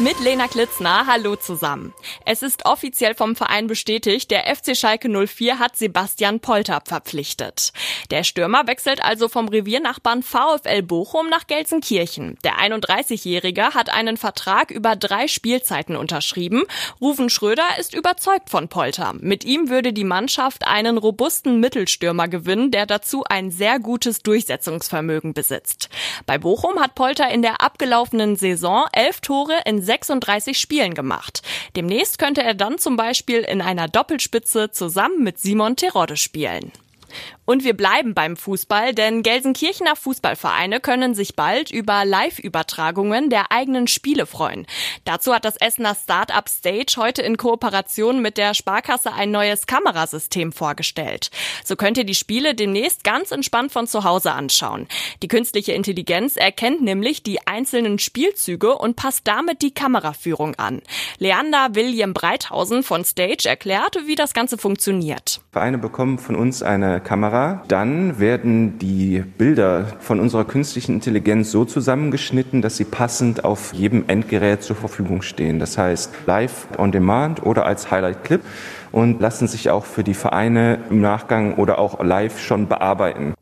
Mit Lena Klitzner, hallo zusammen. Es ist offiziell vom Verein bestätigt, der FC Schalke 04 hat Sebastian Polter verpflichtet. Der Stürmer wechselt also vom Reviernachbarn VfL Bochum nach Gelsenkirchen. Der 31-Jährige hat einen Vertrag über drei Spielzeiten unterschrieben. Rufen Schröder ist überzeugt von Polter. Mit ihm würde die Mannschaft einen robusten Mittelstürmer gewinnen, der dazu ein sehr gutes Durchsetzungsvermögen besitzt. Bei Bochum hat Polter in der abgelaufenen Saison elf Tore in 36 Spielen gemacht. Demnächst könnte er dann zum Beispiel in einer Doppelspitze zusammen mit Simon Terodde spielen. Und wir bleiben beim Fußball, denn Gelsenkirchener Fußballvereine können sich bald über Live-Übertragungen der eigenen Spiele freuen. Dazu hat das Essener Startup Stage heute in Kooperation mit der Sparkasse ein neues Kamerasystem vorgestellt. So könnt ihr die Spiele demnächst ganz entspannt von zu Hause anschauen. Die künstliche Intelligenz erkennt nämlich die einzelnen Spielzüge und passt damit die Kameraführung an. Leander William Breithausen von Stage erklärt, wie das Ganze funktioniert. Vereine bekommen von uns eine Kamera dann werden die Bilder von unserer künstlichen Intelligenz so zusammengeschnitten, dass sie passend auf jedem Endgerät zur Verfügung stehen. Das heißt live on demand oder als Highlight Clip und lassen sich auch für die Vereine im Nachgang oder auch live schon bearbeiten.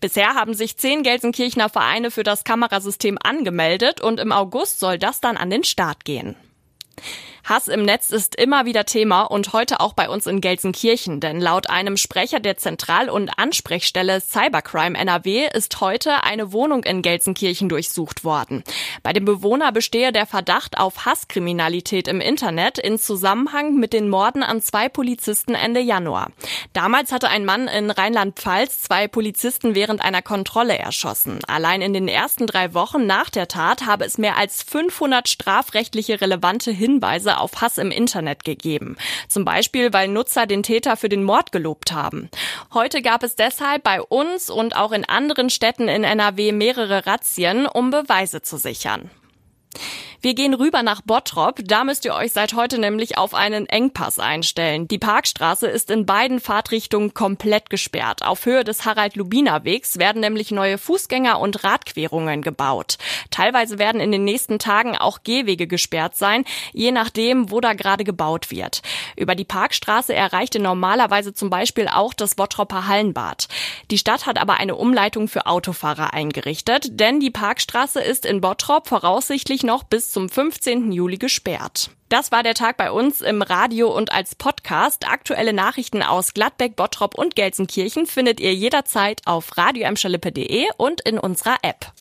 Bisher haben sich zehn Gelsenkirchener Vereine für das Kamerasystem angemeldet und im August soll das dann an den Start gehen. Hass im Netz ist immer wieder Thema und heute auch bei uns in Gelsenkirchen, denn laut einem Sprecher der Zentral- und Ansprechstelle Cybercrime NRW ist heute eine Wohnung in Gelsenkirchen durchsucht worden. Bei dem Bewohner bestehe der Verdacht auf Hasskriminalität im Internet in Zusammenhang mit den Morden an zwei Polizisten Ende Januar. Damals hatte ein Mann in Rheinland-Pfalz zwei Polizisten während einer Kontrolle erschossen. Allein in den ersten drei Wochen nach der Tat habe es mehr als 500 strafrechtliche relevante Hinweise auf Hass im Internet gegeben. Zum Beispiel, weil Nutzer den Täter für den Mord gelobt haben. Heute gab es deshalb bei uns und auch in anderen Städten in NRW mehrere Razzien, um Beweise zu sichern. Wir gehen rüber nach Bottrop. Da müsst ihr euch seit heute nämlich auf einen Engpass einstellen. Die Parkstraße ist in beiden Fahrtrichtungen komplett gesperrt. Auf Höhe des Harald-Lubiner-Wegs werden nämlich neue Fußgänger- und Radquerungen gebaut. Teilweise werden in den nächsten Tagen auch Gehwege gesperrt sein, je nachdem, wo da gerade gebaut wird. Über die Parkstraße erreichte normalerweise zum Beispiel auch das Bottropper Hallenbad. Die Stadt hat aber eine Umleitung für Autofahrer eingerichtet, denn die Parkstraße ist in Bottrop voraussichtlich noch bis zum 15. Juli gesperrt. Das war der Tag bei uns im Radio und als Podcast. Aktuelle Nachrichten aus Gladbeck, Bottrop und Gelsenkirchen findet ihr jederzeit auf radioemschalippe.de und in unserer App.